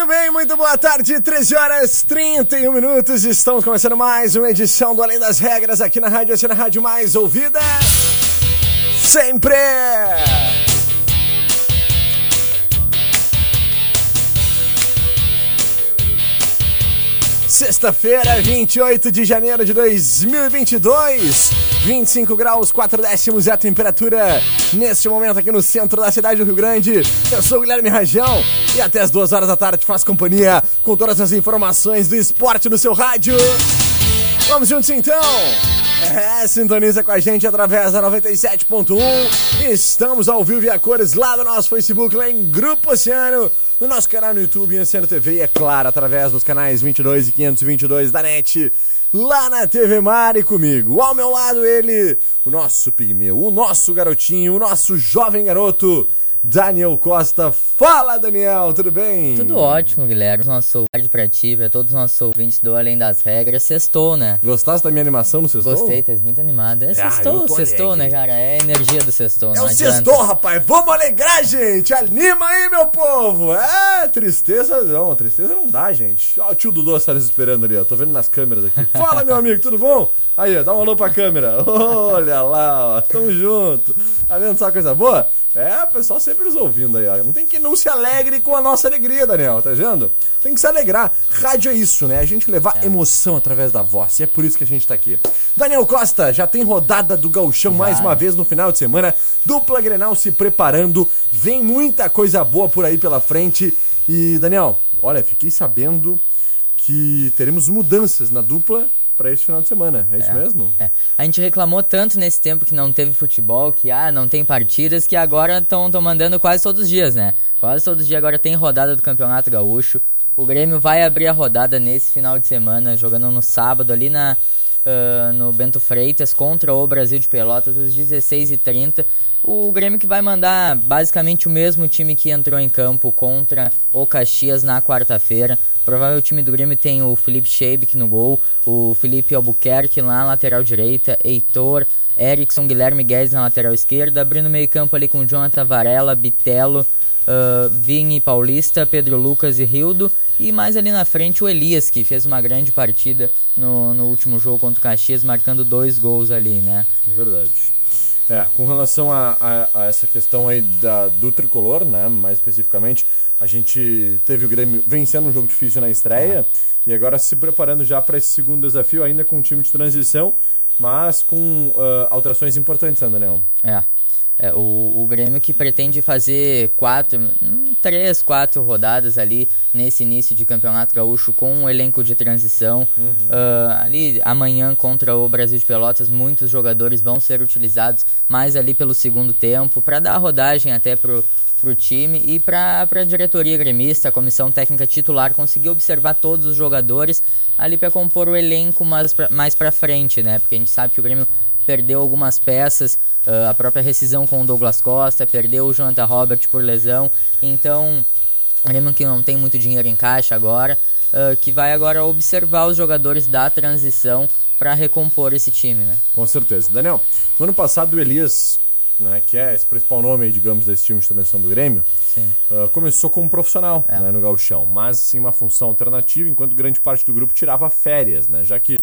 Muito bem, muito boa tarde, 13 horas 31 minutos. Estamos começando mais uma edição do Além das Regras aqui na Rádio Oceana Rádio Mais Ouvida. Sempre! Sexta-feira, 28 de janeiro de 2022, 25 graus, 4 décimos é a temperatura neste momento aqui no centro da cidade do Rio Grande. Eu sou o Guilherme Rajão e até as 2 horas da tarde faço companhia com todas as informações do esporte no seu rádio. Vamos juntos então! É, sintoniza com a gente através da 97.1. Estamos ao vivo e a cores lá no nosso Facebook, lá em Grupo Oceano, no nosso canal no YouTube, em Oceano TV e, é claro, através dos canais 22 e 522 da NET, lá na TV Mar e comigo. Ao meu lado, ele, o nosso pigmeu, o nosso garotinho, o nosso jovem garoto, Daniel Costa. Fala, Daniel, tudo bem? Tudo ótimo, Guilherme. Nosso tarde pra ti, pra todos os nossos ouvintes do Além das Regras. Sextou, né? Gostaste da minha animação no sextou? Gostei, tá muito animado. É Ah, sextou, tô sextou, né, cara? É a energia do sextou. É o adianta. sextou, rapaz. Vamos alegrar, gente. Anima aí, meu povo. É, tristeza não. Tristeza não dá, gente. Ó, o tio Dudu está nos esperando ali, ó. Tô vendo nas câmeras aqui. Fala, meu amigo, tudo bom? Aí, ó, dá um alô pra câmera. Olha lá, ó. Tamo junto. Tá vendo só coisa boa? É, pessoal sempre nos ouvindo aí, ó. Não tem que não se alegre com a nossa alegria, Daniel, tá vendo? Tem que se alegrar. Rádio é isso, né? A gente levar emoção através da voz. E é por isso que a gente tá aqui. Daniel Costa, já tem rodada do Gauchão mais uma vez no final de semana. Dupla Grenal se preparando. Vem muita coisa boa por aí pela frente. E, Daniel, olha, fiquei sabendo que teremos mudanças na dupla para esse final de semana. É isso mesmo? É. A gente reclamou tanto nesse tempo que não teve futebol, que ah, não tem partidas, que agora estão mandando quase todos os dias, né? Quase todos os dias agora tem rodada do Campeonato Gaúcho. O Grêmio vai abrir a rodada nesse final de semana, jogando no sábado ali na, ah, no Bento Freitas contra o Brasil de Pelotas, às 16h30. O Grêmio que vai mandar basicamente o mesmo time que entrou em campo contra o Caxias na quarta-feira. Provável o time do Grêmio tem o Felipe Scheibik no gol, o Felipe Albuquerque lá na lateral direita, Heitor, Erickson, Guilherme Guedes na lateral esquerda, abrindo meio campo ali com Jonathan Varela, Bitelo, uh, Vini Paulista, Pedro Lucas e Rildo. E mais ali na frente o Elias, que fez uma grande partida no, no último jogo contra o Caxias, marcando dois gols ali, né? É verdade. É, com relação a, a- a essa questão aí da, do tricolor, né? Mais especificamente, a gente teve o Grêmio vencendo um jogo difícil na estreia e agora se preparando já para esse segundo desafio, ainda com um time de transição, mas com ah, alterações importantes, né, Daniel? É. É, o, o Grêmio que pretende fazer quatro, hum, três, quatro rodadas ali nesse início de campeonato gaúcho com um elenco de transição. Ah, ali amanhã contra o Brasil de Pelotas, muitos jogadores vão ser utilizados mais ali pelo segundo tempo para dar rodagem até pro pro time e para a diretoria gremista, a comissão técnica titular conseguir observar todos os jogadores ali para compor o elenco mais pra, mais para frente, né? Porque a gente sabe que o Grêmio perdeu algumas peças, uh, a própria rescisão com o Douglas Costa, perdeu o Jonathan Robert por lesão. Então, o Grêmio que não tem muito dinheiro em caixa agora, uh, que vai agora observar os jogadores da transição para recompor esse time, né? Com certeza. Daniel, no ano passado o Elias né, que é esse principal nome, digamos, desse time de transição do Grêmio, uh, começou como profissional é. né, no gauchão, mas em uma função alternativa, enquanto grande parte do grupo tirava férias, né, já que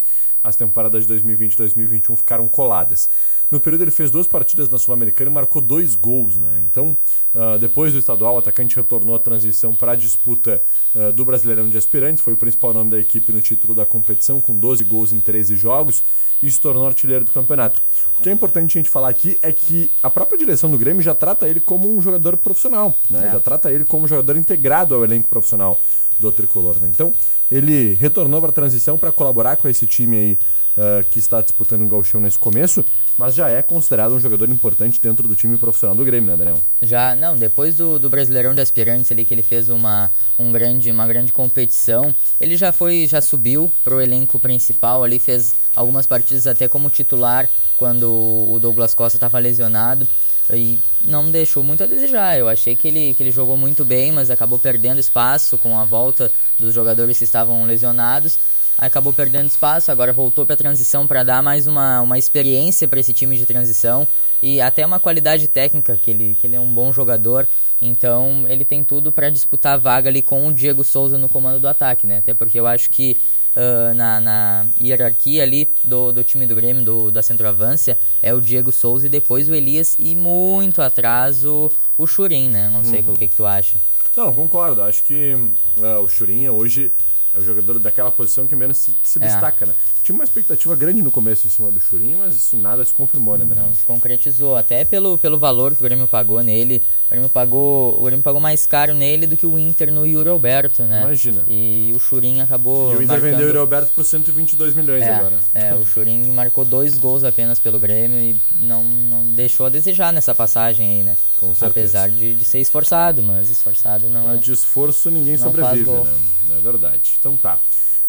as temporadas de 2020 e 2021 ficaram coladas. No período ele fez duas partidas na Sul-Americana e marcou dois gols, né? Então, uh, depois do estadual, o atacante retornou à transição para a disputa uh, do Brasileirão de Aspirantes, foi o principal nome da equipe no título da competição, com 12 gols em 13 jogos e se tornou artilheiro do campeonato. O que é importante a gente falar aqui é que a própria direção do Grêmio já trata ele como um jogador profissional, né? É. Já trata ele como um jogador integrado ao elenco profissional do tricolor, né? Então, ele retornou para a transição para colaborar com esse time aí uh, que está disputando o Galchão nesse começo, mas já é considerado um jogador importante dentro do time profissional do Grêmio, né, Daniel? Já, não, depois do, do Brasileirão de Aspirantes ali, que ele fez uma, um grande, uma grande competição, ele já foi, já subiu para o elenco principal ali, fez algumas partidas até como titular quando o Douglas Costa estava lesionado e não deixou muito a desejar. Eu achei que ele, que ele jogou muito bem, mas acabou perdendo espaço com a volta dos jogadores que estavam lesionados. Acabou perdendo espaço, agora voltou para a transição para dar mais uma, uma experiência para esse time de transição. E até uma qualidade técnica, que ele, que ele é um bom jogador, então ele tem tudo para disputar a vaga ali com o Diego Souza no comando do ataque, né? Até porque eu acho que uh, na, na, hierarquia ali do, do time do Grêmio, do, da centroavância, é o Diego Souza e depois o Elias e muito atrás o, o Churin, né? Não sei uhum. o que, que tu acha. Não, concordo. Acho que uh, o Churin hoje é o jogador daquela posição que menos se, se é. destaca, né? Tinha uma expectativa grande no começo em cima do Churinho, mas isso nada se confirmou, né, Daniel? Não, se concretizou. Até pelo, pelo valor que o Grêmio pagou nele. O Grêmio pagou, o Grêmio pagou mais caro nele do que o Inter no Yuri Alberto, né? Imagina. E o Churinho acabou. E o Inter marcando... vendeu o Yuri Alberto por 122 milhões é, agora. É, o Churinho marcou dois gols apenas pelo Grêmio e não, não deixou a desejar nessa passagem aí, né? Com certeza. Apesar de, de ser esforçado, mas esforçado não. Mas de esforço ninguém sobrevive, né? É verdade. Então tá.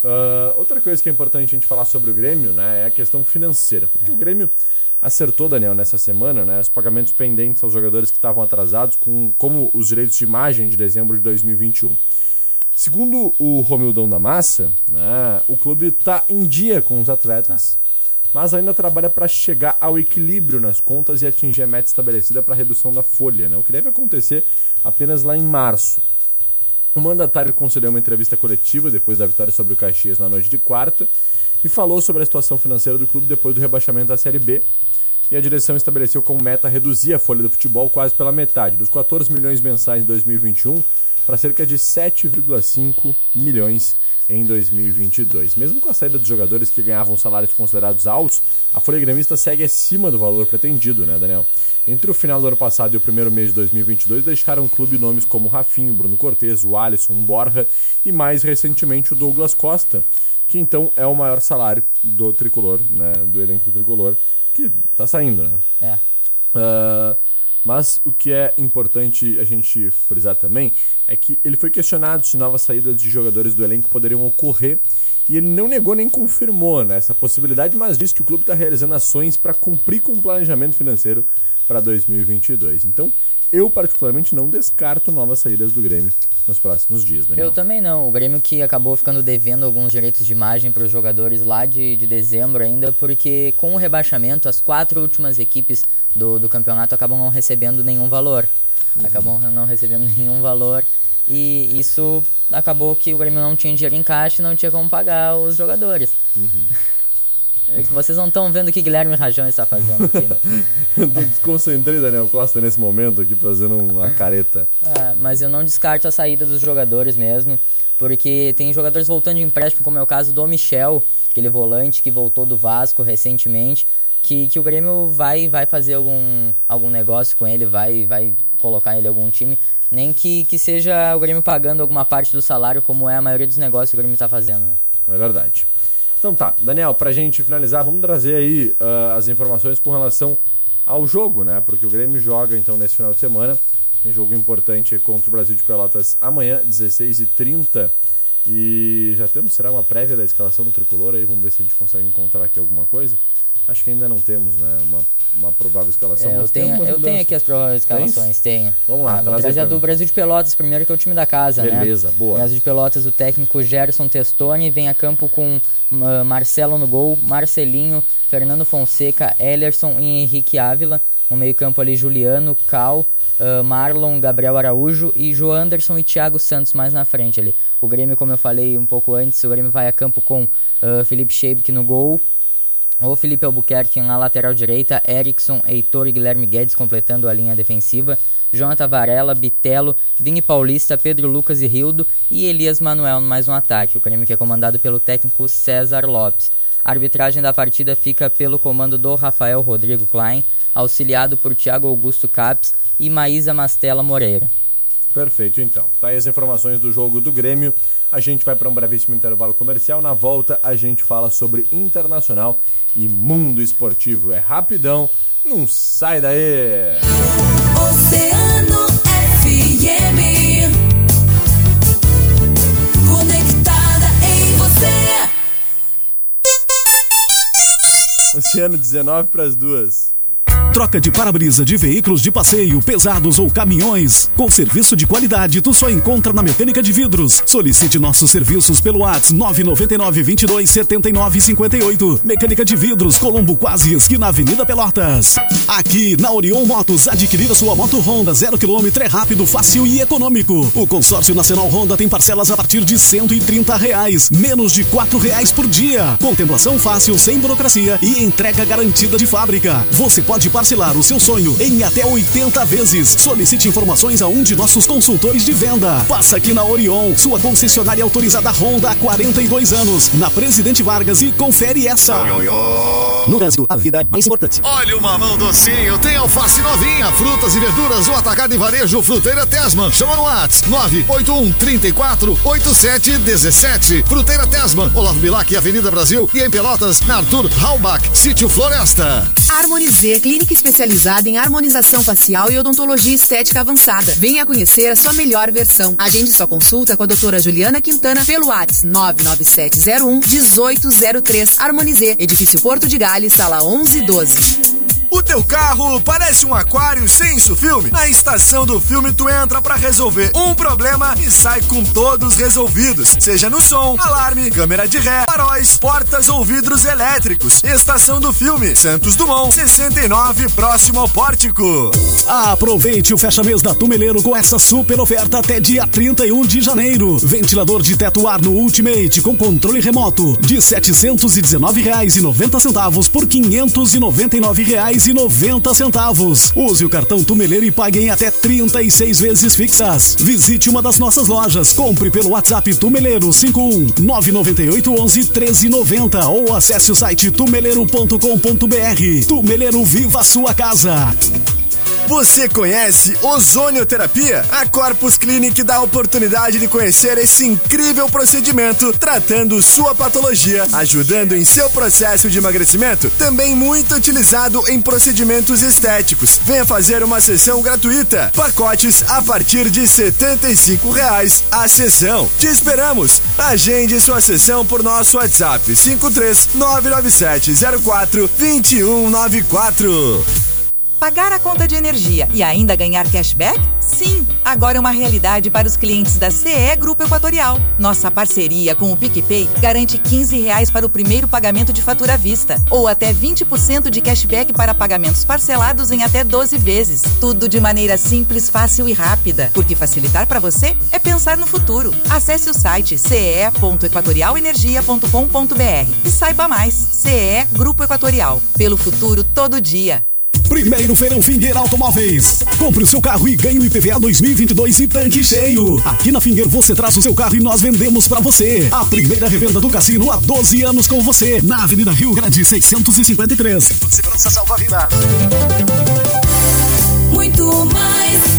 Uh, outra coisa que é importante a gente falar sobre o Grêmio né, é a questão financeira. Porque é. o Grêmio acertou, Daniel, nessa semana, né, os pagamentos pendentes aos jogadores que estavam atrasados, com, como os direitos de imagem de dezembro de 2021. Segundo o Romildão da Massa, né, o clube está em dia com os atletas, mas ainda trabalha para chegar ao equilíbrio nas contas e atingir a meta estabelecida para a redução da folha, né, o que deve acontecer apenas lá em março. O mandatário concedeu uma entrevista coletiva depois da vitória sobre o Caxias na noite de quarta e falou sobre a situação financeira do clube depois do rebaixamento da Série B. E a direção estabeleceu como meta reduzir a folha do futebol quase pela metade, dos 14 milhões mensais em 2021 para cerca de 7,5 milhões em 2022. Mesmo com a saída dos jogadores que ganhavam salários considerados altos, a folha gremista segue acima do valor pretendido, né, Daniel? Entre o final do ano passado e o primeiro mês de 2022, deixaram o clube nomes como Rafinho, Bruno Cortes, o Alisson, Borja e mais recentemente o Douglas Costa, que então é o maior salário do tricolor, né, do elenco do tricolor, que tá saindo, né? É. Uh, mas o que é importante a gente frisar também é que ele foi questionado se novas saídas de jogadores do elenco poderiam ocorrer e ele não negou nem confirmou né, essa possibilidade, mas disse que o clube está realizando ações para cumprir com o planejamento financeiro para 2022. Então, eu particularmente não descarto novas saídas do Grêmio nos próximos dias, Daniel. Eu também não. O Grêmio que acabou ficando devendo alguns direitos de imagem para os jogadores lá de, de dezembro ainda, porque com o rebaixamento, as quatro últimas equipes do, do campeonato acabam não recebendo nenhum valor. Uhum. Acabam não recebendo nenhum valor. E isso acabou que o Grêmio não tinha dinheiro em caixa e não tinha como pagar os jogadores. Uhum. É vocês não estão vendo o que Guilherme Rajão está fazendo aqui, né? eu desconcentrei Daniel Costa nesse momento aqui fazendo uma careta. Ah, mas eu não descarto a saída dos jogadores mesmo, porque tem jogadores voltando de empréstimo, como é o caso do Michel, aquele volante que voltou do Vasco recentemente, que, que o Grêmio vai, vai fazer algum, algum negócio com ele, vai, vai colocar ele em algum time, nem que, que seja o Grêmio pagando alguma parte do salário, como é a maioria dos negócios que o Grêmio está fazendo. Né? É verdade. Então tá, Daniel, pra gente finalizar, vamos trazer aí uh, as informações com relação ao jogo, né? Porque o Grêmio joga então nesse final de semana. Tem jogo importante contra o Brasil de Pelotas amanhã, 16h30. E já temos, será uma prévia da escalação do tricolor aí? Vamos ver se a gente consegue encontrar aqui alguma coisa. Acho que ainda não temos, né? Uma, uma provável escalação. É, eu tenho, eu tenho aqui as prováveis escalações, tenho. Vamos lá, ah, vou trazer a do Brasil de Pelotas primeiro, que é o time da casa, Beleza, né? Beleza, boa. Brasil de Pelotas, o técnico Gerson Testoni vem a campo com uh, Marcelo no gol, Marcelinho, Fernando Fonseca, Ellerson e Henrique Ávila. No meio-campo ali, Juliano, Cal, uh, Marlon, Gabriel Araújo e João Anderson e Thiago Santos mais na frente ali. O Grêmio, como eu falei um pouco antes, o Grêmio vai a campo com uh, Felipe Scheibke no gol, o Felipe Albuquerque na lateral direita, Erickson, Heitor e Guilherme Guedes completando a linha defensiva, Jonathan Varela, Bitelo, Vini Paulista, Pedro Lucas e Rildo e Elias Manuel mais um ataque. O Grêmio que é comandado pelo técnico César Lopes. A arbitragem da partida fica pelo comando do Rafael Rodrigo Klein, auxiliado por Thiago Augusto Caps e Maísa Mastella Moreira. Perfeito, então. Tá aí as informações do jogo do Grêmio. A gente vai para um brevíssimo intervalo comercial. Na volta, a gente fala sobre internacional e mundo esportivo. É rapidão, não sai daí! Oceano FM Conectada em você. Oceano 19 para as duas. Troca de para-brisa de veículos de passeio, pesados ou caminhões. Com serviço de qualidade, tu só encontra na Mecânica de Vidros. Solicite nossos serviços pelo WhatsApp 999 22 79 58. Mecânica de Vidros, Colombo Quase, esquina Avenida Pelotas. Aqui na Orion Motos, adquirir a sua moto Honda 0 km é rápido, fácil e econômico. O consórcio nacional Honda tem parcelas a partir de 130 reais, menos de 4 reais por dia. Contemplação fácil, sem burocracia e entrega garantida de fábrica. Você pode parcelar parcelar o seu sonho em até 80 vezes. Solicite informações a um de nossos consultores de venda. Passa aqui na Orion, sua concessionária autorizada Honda há 42 anos, na Presidente Vargas e confere essa. No Brasil, a vida é mais importante. Olha o mamão docinho, tem alface novinha, frutas e verduras, o atacado e varejo Fruteira Tesman. Chama no WhatsApp 981 34 87 17. Fruteira Tesman, Olavo Bilac, Avenida Brasil e em Pelotas, na Arthur Halbach, Sítio Floresta. Harmonizer, clínica especializada em harmonização facial e odontologia estética avançada. Venha conhecer a sua melhor versão. Agende sua consulta com a doutora Juliana Quintana pelo WhatsApp 99701 1803. Harmonizer, Edifício Porto de Gales, sala 1112. O teu carro parece um aquário sem filme? Na estação do filme tu entra para resolver um problema e sai com todos resolvidos. Seja no som, alarme, câmera de ré, faróis, portas ou vidros elétricos. Estação do filme, Santos Dumont, 69, próximo ao pórtico. Aproveite o fecha mês da Tumeleiro com essa super oferta até dia 31 de janeiro. Ventilador de teto ar no Ultimate com controle remoto de R$ 719,90 por 599 reais e noventa centavos. Use o cartão Tumeleiro e pague em até 36 vezes fixas. Visite uma das nossas lojas. Compre pelo WhatsApp Tumeleiro 51 998 11 1390 ou acesse o site tumeleiro.com.br. Tumeleiro Viva a sua casa. Você conhece ozonioterapia? A Corpus Clinic dá a oportunidade de conhecer esse incrível procedimento tratando sua patologia, ajudando em seu processo de emagrecimento, também muito utilizado em procedimentos estéticos. Venha fazer uma sessão gratuita. Pacotes a partir de 75 reais a sessão. Te esperamos. Agende sua sessão por nosso WhatsApp 53 997 04 2194. Pagar a conta de energia e ainda ganhar cashback? Sim! Agora é uma realidade para os clientes da CE Grupo Equatorial. Nossa parceria com o PicPay garante 15 reais para o primeiro pagamento de fatura à vista ou até 20% de cashback para pagamentos parcelados em até 12 vezes. Tudo de maneira simples, fácil e rápida. Porque facilitar para você é pensar no futuro. Acesse o site ce.equatorialenergia.com.br e saiba mais. CE Grupo Equatorial. Pelo futuro todo dia. Primeiro Feirão Finger Automóveis. Compre o seu carro e ganhe o IPVA 2022 e tanque cheio. Aqui na Finger você traz o seu carro e nós vendemos para você. A primeira revenda do cassino há 12 anos com você. Na Avenida Rio Grande 653. Segurança salva vida. Muito mais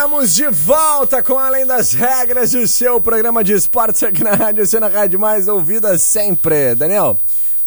Estamos de volta com Além das Regras, o seu programa de esportes aqui na Rádio Cena Rádio mais ouvida sempre. Daniel,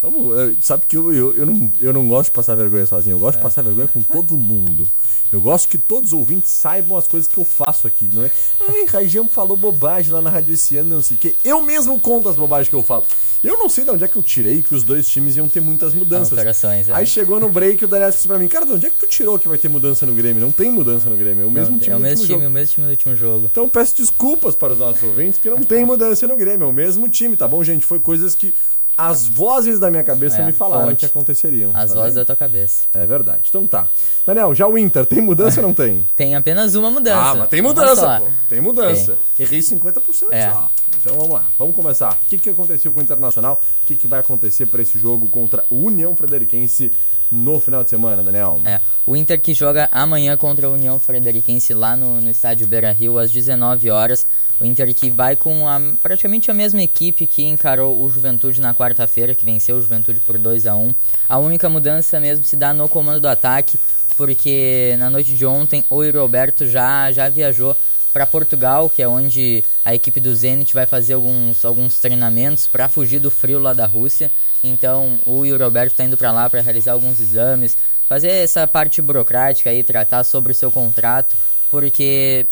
vamos, eh, sabe que eu, eu, eu, não, eu não gosto de passar vergonha sozinho, eu gosto de passar vergonha com todo mundo. Eu gosto que todos os ouvintes saibam as coisas que eu faço aqui, não é? Ai, Rajão falou bobagem lá na rádio esse ano, não sei o quê. Eu mesmo conto as bobagens que eu falo. Eu não sei de onde é que eu tirei que os dois times iam ter muitas mudanças. Alterações, é. Aí chegou no break o Daniel disse pra mim, cara, de onde é que tu tirou que vai ter mudança no Grêmio? Não tem mudança no Grêmio, é o mesmo Não, time é o mesmo time, jogo. o mesmo time do último jogo. Então peço desculpas para os nossos ouvintes, porque não tem mudança no Grêmio, é o mesmo time, tá bom, gente? Foi coisas que as vozes da minha cabeça É, me falaram fonte. que aconteceriam. As tá vozes bem? da tua cabeça. É verdade. Então tá. Daniel, já o Inter, tem mudança ou não tem? Tem apenas uma mudança. Ah, mas tem mudança, pô. Tem mudança. Errei 50% É. só. Então vamos lá, vamos começar. O que, que aconteceu com o Internacional? O que, que vai acontecer para esse jogo contra o União Frederiquense no final de semana, Daniel? É, o Inter que joga amanhã contra a União Frederiquense lá no, no estádio Beira-Rio às 19 horas. O Inter que vai com a- praticamente a mesma equipe que encarou o Juventude na quarta-feira, que venceu o Juventude por 2 a 1 A única mudança mesmo se dá no comando do ataque, porque na noite de ontem o Yuri Alberto já, já viajou para Portugal, que é onde a equipe do Zenit vai fazer alguns, alguns treinamentos para fugir do frio lá da Rússia. Então o Yuri Alberto está indo para lá para realizar alguns exames, fazer essa parte burocrática aí, tratar sobre o seu contrato, porque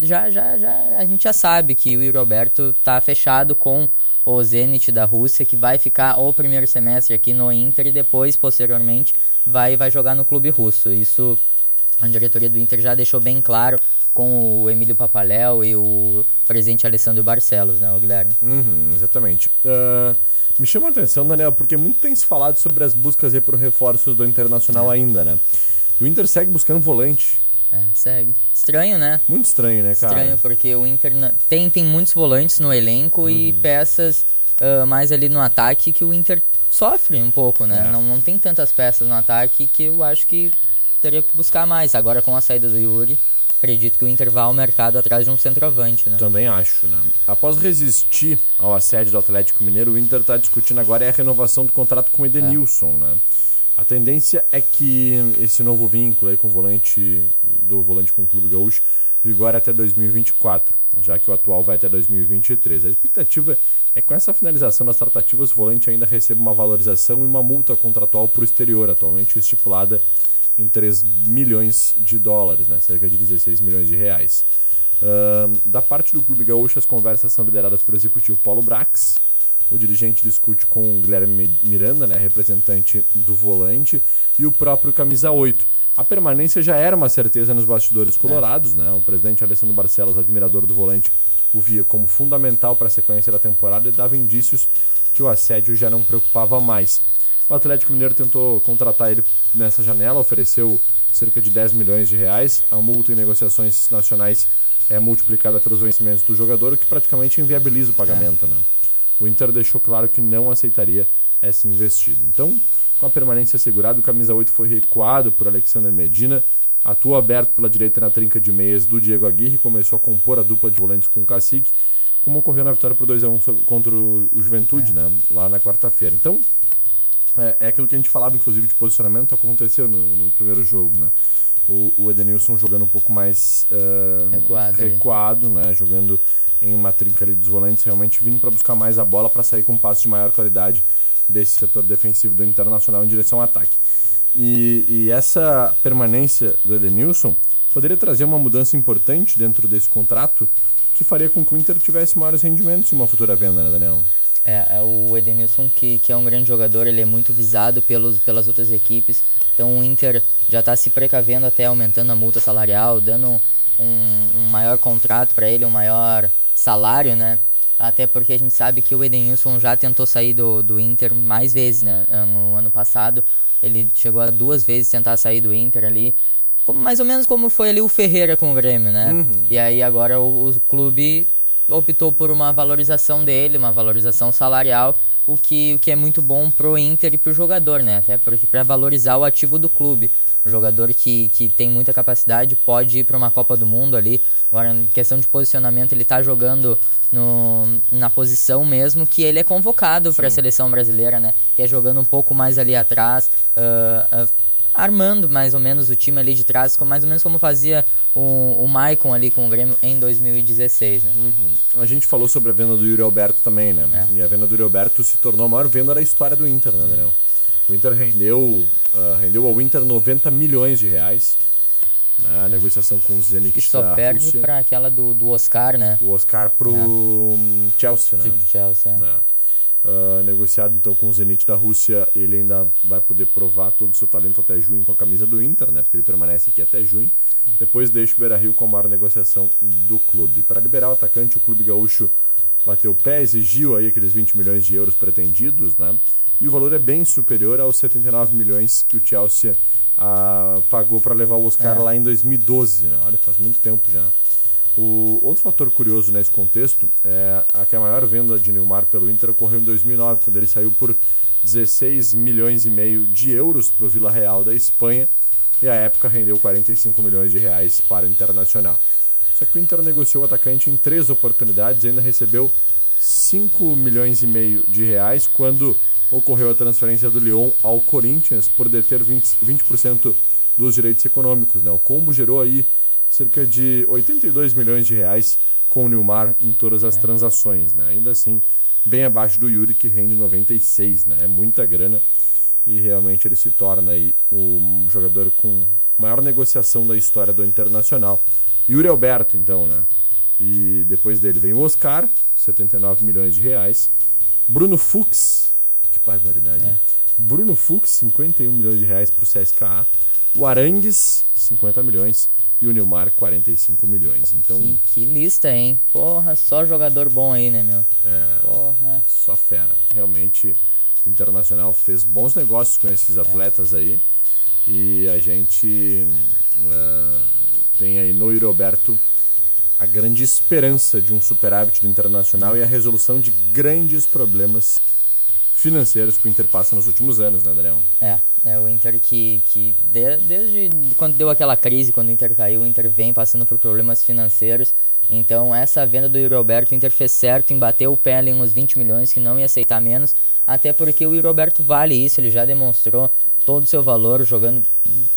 já, já, já a gente já sabe que o Yuri Alberto tá fechado com o Zenit da Rússia, que vai ficar o primeiro semestre aqui no Inter e depois, posteriormente, vai, vai jogar no clube russo. Isso a diretoria do Inter já deixou bem claro com o Emílio Papaléu e o presidente Alessandro Barcelos, né, o Guilherme? Uhum, exatamente. Ah, me chama a atenção, Daniel, porque muito tem se falado sobre as buscas aí por reforços do Internacional ainda, né? E o Inter segue buscando volante. É, segue. Estranho, né? Muito estranho, né, cara? Estranho, porque o Inter tem, tem muitos volantes no elenco e peças ah, mais ali no ataque que o Inter sofre um pouco, né? É. Não, não tem tantas peças no ataque que eu acho que teria que buscar mais. Agora com a saída do Yuri, acredito que o Inter vá ao mercado atrás de um centroavante, né? Também acho, né? Após resistir ao assédio do Atlético Mineiro, o Inter está discutindo agora é a renovação do contrato com o Edenilson, né? A tendência é que esse novo vínculo aí com o volante do volante com o Clube Gaúcho vigore até 2024, já que o atual vai até 2023. A expectativa é que com essa finalização das tratativas, o volante ainda receba uma valorização e uma multa contratual para o exterior, atualmente estipulada em 3 milhões de dólares, né? cerca de 16 milhões de reais. Ahn, da parte do Clube Gaúcho, as conversas são lideradas pelo executivo Paulo Brax. O dirigente discute com o Guilherme Miranda, né, representante do volante, e o próprio Camisa 8. A permanência já era uma certeza nos bastidores colorados, né? O presidente Alessandro Barcelos, admirador do volante, o via como fundamental para a sequência da temporada e dava indícios que o assédio já não preocupava mais. O Atlético Mineiro tentou contratar ele nessa janela, ofereceu cerca de 10 milhões de reais. A multa em negociações nacionais é multiplicada pelos vencimentos do jogador, o que praticamente inviabiliza o pagamento. Né? O Inter deixou claro que não aceitaria essa investida. Então, com a permanência assegurada, o camisa 8 foi recuado por Alexander Medina, atuou aberto pela direita na trinca de meias do Diego Aguirre, começou a compor a dupla de volantes com o Cacique, como ocorreu na vitória por 2x1 so- contra o Juventude, né? lá na quarta-feira. Então, é, é aquilo que a gente falava, inclusive, de posicionamento, aconteceu no, no primeiro jogo, né? O, o Edenilson jogando um pouco mais ah, Recuado recuado, né? Jogando em uma trinca ali dos volantes, realmente vindo para buscar mais a bola para sair com um passe de maior qualidade desse setor defensivo do Internacional em direção ao ataque. E, e essa permanência do Edenilson poderia trazer uma mudança importante dentro desse contrato que faria com que o Inter tivesse maiores rendimentos em uma futura venda, né, Daniel? É, é o Edenilson que, que é um grande jogador, ele é muito visado pelos, pelas outras equipes. Então o Inter já está se precavendo até aumentando a multa salarial, dando um, um maior contrato para ele, um maior salário, né? Até porque a gente sabe que o Edenilson já tentou sair do, do Inter mais vezes, né? No ano passado, ele chegou a duas vezes tentar sair do Inter ali. Como, mais ou menos como foi ali o Ferreira com o Grêmio, né? E aí agora o, o clube optou por uma valorização dele, uma valorização salarial, o que, o que é muito bom pro Inter e pro jogador, né? Até porque para valorizar o ativo do clube. Um jogador que, que tem muita capacidade, pode ir para uma Copa do Mundo ali. Agora, em questão de posicionamento, ele tá jogando no, na posição mesmo que ele é convocado para a seleção brasileira, né? Que é jogando um pouco mais ali atrás. ah, ah, armando mais ou menos o time ali de trás, com mais ou menos como fazia o, o Maicon ali com o Grêmio em 2016, né? A gente falou sobre a venda do Yuri Alberto também, né? É. E a venda do Yuri Alberto se tornou a maior venda da história do Inter, né, Daniel? O Inter rendeu, ah, rendeu ao Inter 90 milhões de reais na negociação com o Zenit Que só perde pra aquela do, do Oscar, né? O Oscar pro hum, Chelsea, né? Tipo Chelsea. é. né? Ah, negociado então com o Zenit da Rússia, ele ainda vai poder provar todo o seu talento até junho com a camisa do Inter, né? Porque ele permanece aqui até junho. Depois deixa o Beira-Rio com a maior negociação do clube. Para liberar o atacante, o clube gaúcho bateu o pé, exigiu aí aqueles 20 milhões de euros pretendidos, né? E o valor é bem superior aos 79 milhões que o Chelsea ah, pagou para levar o Oscar É. lá em 2012, né? Olha, faz muito tempo já. O outro fator curioso nesse contexto é a que a maior venda de Neymar pelo Inter ocorreu em 2009, quando ele saiu por 16 milhões e meio de euros para o Vila Real da Espanha e à época rendeu 45 milhões de reais para o Internacional. Só que o Inter negociou o atacante em três oportunidades e ainda recebeu 5 milhões e meio de reais quando ocorreu a transferência do Lyon ao Corinthians por deter 20%, 20% dos direitos econômicos. Né? O combo gerou aí cerca de 82 milhões de reais com o Nilmar em todas as transações. Né? Ainda assim, bem abaixo do Yuri, que rende 96. Né? É muita grana e realmente ele se torna aí o jogador com maior negociação da história do Internacional. Yuri Alberto, então, né? E depois dele vem o Oscar, 79 milhões de reais. Bruno Fux, que barbaridade. É. Bruno Fux, 51 milhões de reais pro CSKA. O Arangues, 50 milhões. E o Nilmar, 45 milhões. Então, Que, que lista, hein? Porra, só jogador bom aí, né, meu? é, Porra. só fera. Realmente, o Internacional fez bons negócios com esses atletas aí. E a gente eh, tem aí no Roberto a grande esperança de um superávit do Internacional e a resolução de grandes problemas financeiros que o Inter passa nos últimos anos, né, Daniel? É, é o Inter que, que de- desde quando deu aquela crise, quando o Inter caiu, o Inter vem passando por problemas financeiros. Então, essa venda do Yuri Alberto, o Inter fez certo em bater o pé ali uns 20 milhões, que não ia aceitar menos. Até porque o Yuri Alberto vale isso, ele já demonstrou todo o seu valor, jogando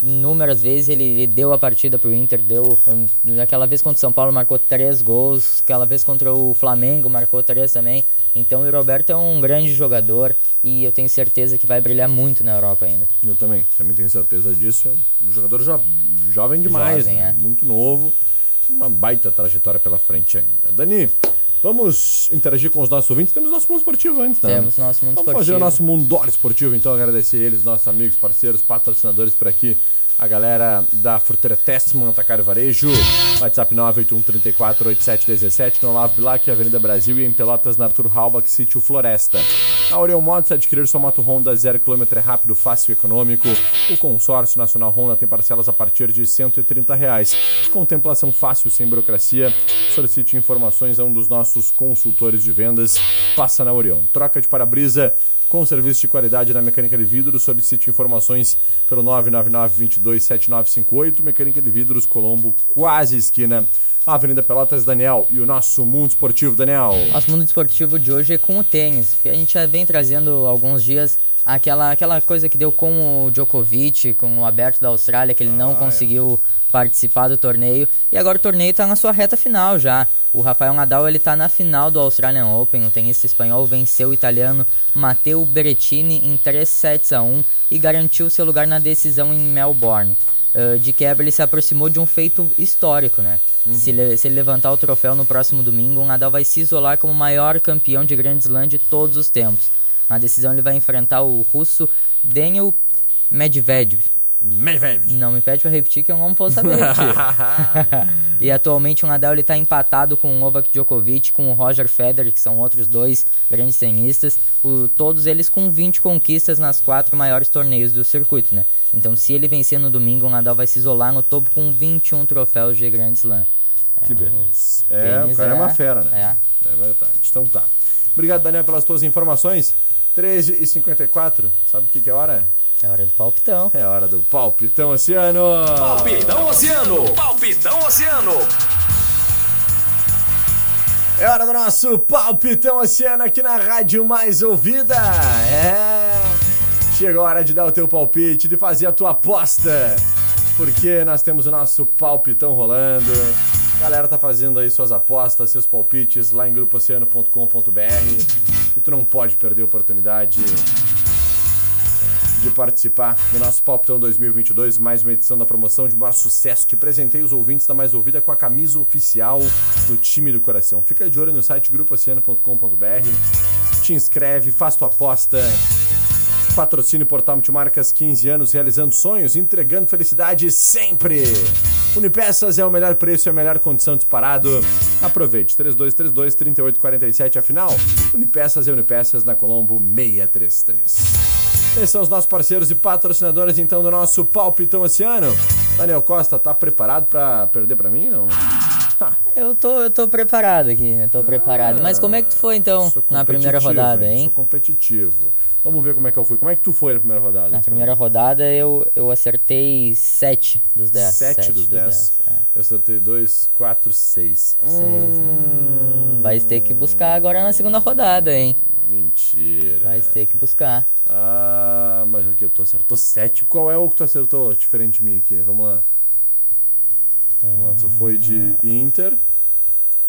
inúmeras vezes. Ele, ele deu a partida pro Inter, deu. hum, Aquela vez contra o São Paulo marcou três gols, aquela vez contra o Flamengo marcou três também. Então, o Yuri Alberto é um grande jogador e eu tenho certeza que vai brilhar muito na Europa ainda. Eu também, também tenho certeza disso. É um jogador jo jovem demais, Jovem, né? é. muito novo. Uma baita trajetória pela frente ainda. Dani, vamos interagir com os nossos ouvintes. Temos nosso mundo esportivo antes, né? Temos nosso mundo vamos esportivo. fazer o nosso mundo esportivo, então. Agradecer eles, nossos amigos, parceiros, patrocinadores por aqui. A galera da Fruteira Testman, Atacar e Varejo. WhatsApp 981348717 no Olavo Bilac, Avenida Brasil e em Pelotas, na Arthur Halbach, Sítio Floresta. A Orion Motos, adquirir sua moto Honda 0km é rápido, fácil e econômico. O consórcio nacional Honda tem parcelas a partir de 130 reais. Contemplação fácil, sem burocracia. Solicite informações a um dos nossos consultores de vendas. Passa na Orion. Troca de para-brisa com serviço de qualidade na Mecânica de Vidros. Solicite informações pelo 999-227958. Mecânica de Vidros, Colombo, quase esquina. Avenida Pelotas, Daniel. E o nosso mundo esportivo, Daniel. Nosso mundo esportivo de hoje é com o tênis, porque a gente já vem trazendo alguns dias aquela, aquela coisa que deu com o Djokovic, com o aberto da Austrália, que ele não conseguiu participar do torneio. E agora o torneio está na sua reta final já. O Rafael Nadal ele tá na final do Australian Open. O tenista espanhol venceu o italiano Matteo Berrettini em 3 sets a 1 e garantiu seu lugar na decisão em Melbourne. Uh, de quebra, ele se aproximou de um feito histórico, né? Se, ele, se ele levantar o troféu no próximo domingo, o Nadal vai se isolar como o maior campeão de Grand Slam de todos os tempos. Na decisão, ele vai enfrentar o russo Daniel Medvedev. Medvedev. Não me pede pra repetir que eu não vou saber repetir. e atualmente o Nadal ele tá empatado com o Novak Djokovic, com o Roger Federer, que são outros dois grandes tenistas, o- todos eles com 20 conquistas nas quatro maiores torneios do circuito, né? Então se ele vencer no domingo, o Nadal vai se isolar no topo com 21 troféus de Grand Slam. É, Que o beleza. É, o cara é uma fera, né? É. É verdade. Então tá. Obrigado, Daniel, pelas tuas informações. 13h54. Sabe o que, que é hora? É hora do palpitão. É hora do palpitão oceano. Palpitão Oceano. Palpitão Oceano. É hora do nosso palpitão oceano aqui na rádio mais ouvida. É. Chegou a hora de dar o teu palpite, de fazer a tua aposta. Porque nós temos o nosso palpitão rolando. A galera tá fazendo aí suas apostas, seus palpites lá em grupooceano.com.br. E tu não pode perder a oportunidade de participar do nosso Palpitão 2022, mais uma edição da promoção de maior sucesso que presentei os ouvintes da Mais Ouvida com a camisa oficial do time do coração. Fica de olho no site grupooceano.com.br, te inscreve, faz tua aposta. Patrocínio Portal Multimarcas, 15 anos realizando sonhos, entregando felicidade sempre. Unipeças é o melhor preço e a melhor condição disparado. Aproveite, 3232-3847, afinal, Unipeças é Unipeças na Colombo 633. Esses são os nossos parceiros e patrocinadores, então, do nosso Palpitão Oceano. Daniel Costa, tá preparado pra perder pra mim, não? Eu tô, eu tô preparado aqui, eu tô preparado. Mas como é que tu foi então na primeira rodada, hein? Sou competitivo. Vamos ver como é que eu fui. Como é que tu foi na primeira rodada? Na primeira rodada eu, eu acertei 7 dos 10. 7 dos 10. é. Eu acertei 2, 4, 6. Seis. Hum, vai ter que buscar agora na segunda rodada, hein? Mentira. Vai ter que buscar. Ah, mas aqui eu tô acertou 7. Qual é o que tu acertou diferente de mim aqui? Vamos lá. Tu foi de Inter.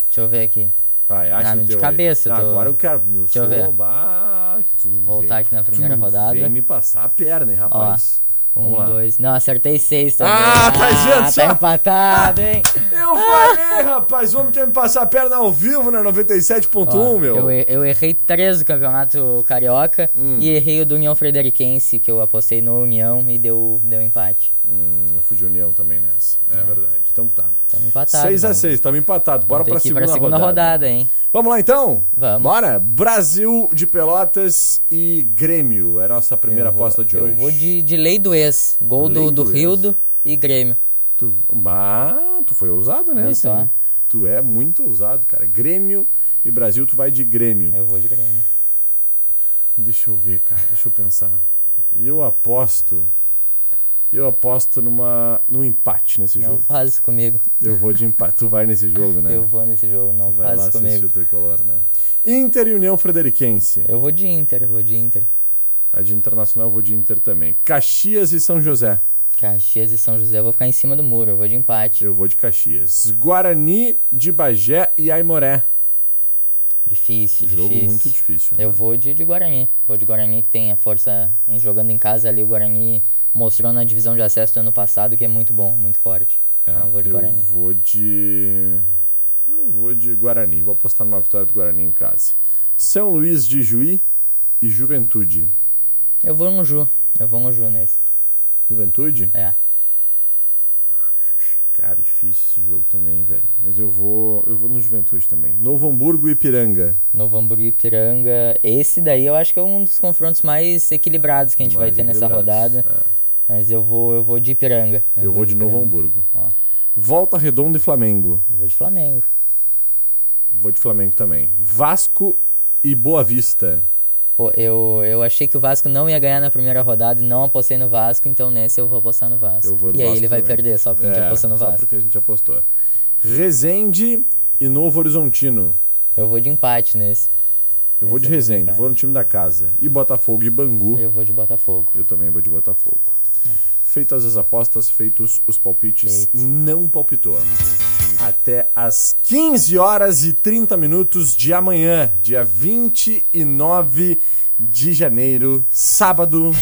Deixa eu ver aqui. Vai, acha Ah, o de teu aí. cabeça, Ah, tô- Agora eu quero. Deixa eu ver. Bah, Voltar vem- aqui na primeira rodada. Vem me passar a perna, hein, rapaz. Vamos Um, lá. dois. Não, acertei seis também. Ah, tá vendo só? Tá empatado, hein? Eu falei, rapaz, o homem quer me passar a perna ao vivo na 97.1, Ó, meu. Eu, eu errei três do campeonato carioca Hum. e errei o do União Frederiquense, que eu apostei no União e deu, deu empate. Hum, eu fui de União também nessa. É, verdade. Então tá. Tamo empatado. 6 a vamos- 6 estamos empatados. Bora vamos pra segunda, pra segunda rodada. rodada, hein? Vamos lá então? Vamos. Bora. Brasil de Pelotas e Grêmio. É a nossa primeira Eu vou- aposta de eu hoje. vou de, de lei do Gol do, do do Rildo e Grêmio. Tu, ah, tu foi ousado, né? Assim? Tu é muito ousado, cara. Grêmio e Brasil, tu vai de Grêmio. Eu vou de Grêmio. Deixa eu ver, cara. Deixa eu pensar. Eu aposto. Eu aposto numa, num empate nesse Não jogo. faz isso comigo. Eu vou de empate. Tu vai nesse jogo, né? Eu vou nesse jogo, não Tu vai faz lá isso assistir comigo. o tricolor, né? Inter e União Frederiquense. Eu vou de Inter, eu vou de Inter. A de Internacional eu vou de Inter também. Caxias e São José. Caxias e São José, eu vou ficar em cima do muro, eu vou de empate. Eu vou de Caxias. Guarani de Bagé e Aimoré. Difícil, Jogo difícil. muito difícil. Eu né? vou de, de Guarani. Vou de Guarani que tem a força em jogando em casa ali. O Guarani mostrou na divisão de acesso do ano passado que é muito bom, muito forte. É, então eu vou de eu Guarani. vou de. Eu vou de Guarani. Vou apostar numa vitória do Guarani em casa. São Luís de Juí e Juventude. Eu vou no Ju. Eu vou no Ju nesse. Juventude? É. Cara, difícil esse jogo também, velho. Mas eu vou. Eu vou no Juventude também. Novo Hamburgo e Ipiranga. Novo Hamburgo e Ipiranga. Esse daí eu acho que é um dos confrontos mais equilibrados que a gente vai Mais ter nessa rodada. é. Mas eu vou, eu vou de Ipiranga. Eu, vou de Novo Hamburgo. Ó. Volta Redonda e Flamengo. Eu vou de Flamengo. Vou de Flamengo também. Vasco e Boa Vista. Pô, eu, eu achei que o Vasco não ia ganhar na primeira rodada e não apostei no Vasco, então nesse eu vou apostar no Vasco. No e aí Vasco ele vai também. perder só porque a gente É, apostou no só Vasco. porque a gente apostou. Resende e Novo Horizontino. Eu vou de empate nesse. Eu vou de é Resende, vou no time da casa. E Botafogo e Bangu. Eu vou de Botafogo. Eu também vou de Botafogo. Feitas as apostas, feitos os palpites, Feito. não palpitou. Até às 15 horas e 30 minutos de amanhã, dia 29 de janeiro, sábado,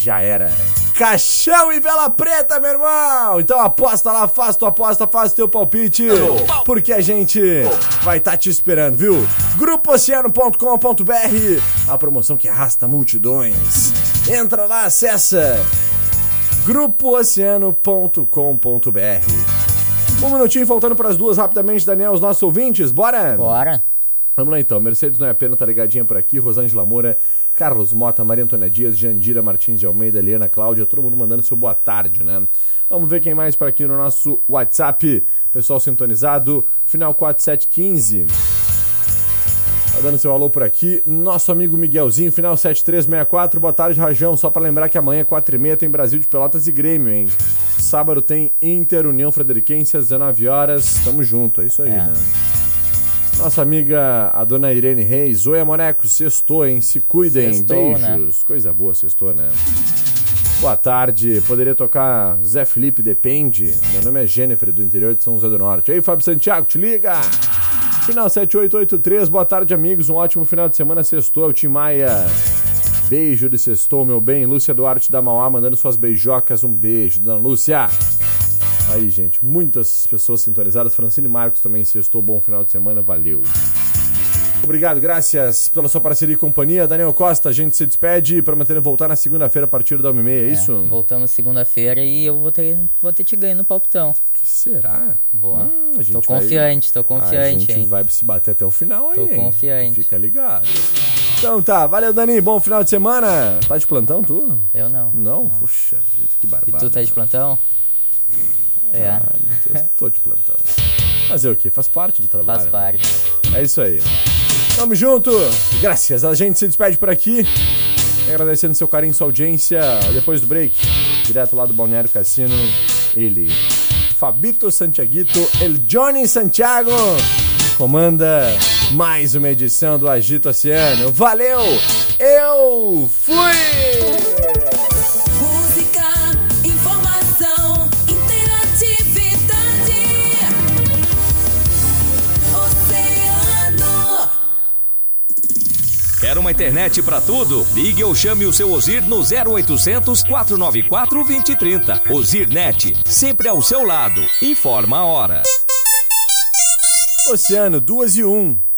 já era. Caixão e vela preta, meu irmão! Então aposta lá, faz tua aposta, faz teu palpite, porque a gente vai estar te esperando, viu? grupooceano.com.br, a promoção que arrasta multidões. Entra lá, acessa grupooceano.com.br. Um minutinho faltando para as duas rapidamente, Daniel, os nossos ouvintes, bora? Bora! Vamos lá então, Mercedes não é pena, tá ligadinha por aqui, Rosângela Moura, Carlos Mota, Maria Antônia Dias, Jandira Martins de Almeida, Eliana Cláudia, todo mundo mandando seu boa tarde, né? Vamos ver quem mais por aqui no nosso WhatsApp, pessoal sintonizado, final 4715. Tá dando seu alô por aqui. Nosso amigo Miguelzinho, final 7364. Boa tarde, Rajão. Só pra lembrar que amanhã, 4h30, tem Brasil de Pelotas e Grêmio, hein? Sábado tem Inter União Frederiquense às 19 horas. Tamo junto, é isso aí, É. né? Nossa amiga, a dona Irene Reis. Oi, Amoneco, sextou, hein? Se cuidem. Sextou, né? Beijos. Coisa boa, sextou, né? Boa tarde. Poderia tocar Zé Felipe Depende? Meu nome é Jennifer, do interior de São José do Norte. Ei, Fábio Santiago, te liga! Final 7883. Boa tarde, amigos. Um ótimo final de semana. Sextou, é o Tim Maia. Beijo de sextou, meu bem. Lúcia Duarte da Mauá mandando suas beijocas. Um beijo, dona Lúcia. Aí, gente, muitas pessoas sintonizadas. Francine Marcos também sextou. Bom final de semana. Valeu. Obrigado, graças pela sua parceria e companhia. Daniel Costa, a gente se despede para manter voltar na segunda-feira a partir da 1h30, é, isso? Voltamos segunda-feira e eu vou ter, vou ter te ganho no palpitão. Que será? Vou. Hum, a tô vai- confiante, tô A confiante, gente hein? vai se bater até o final aí, Tô hein? confiante. Fica ligado. Então tá, valeu, Dani. Bom final de semana. Tá de plantão, tu? Eu não. Não? Puxa vida, que E barbado. tu tá de plantão? É, Ah, Deus, tô de plantão. Fazer o quê? Faz parte do trabalho. faz né? parte. É isso aí. Tamo junto. Graças. A gente se despede por aqui. Agradecendo seu carinho, sua audiência. Depois do break, direto lá do Balneário Cassino, ele, Fabito Santiaguito, El Johnny Santiago, comanda mais uma edição do Agito Oceano. Valeu! Eu fui! Música, informação, interatividade. Oceano. Quer uma internet pra tudo? Ligue ou chame o seu Ozir no 0800 494 2030. Ozir Net, sempre ao seu lado. Informa a hora. Oceano 2 e 1.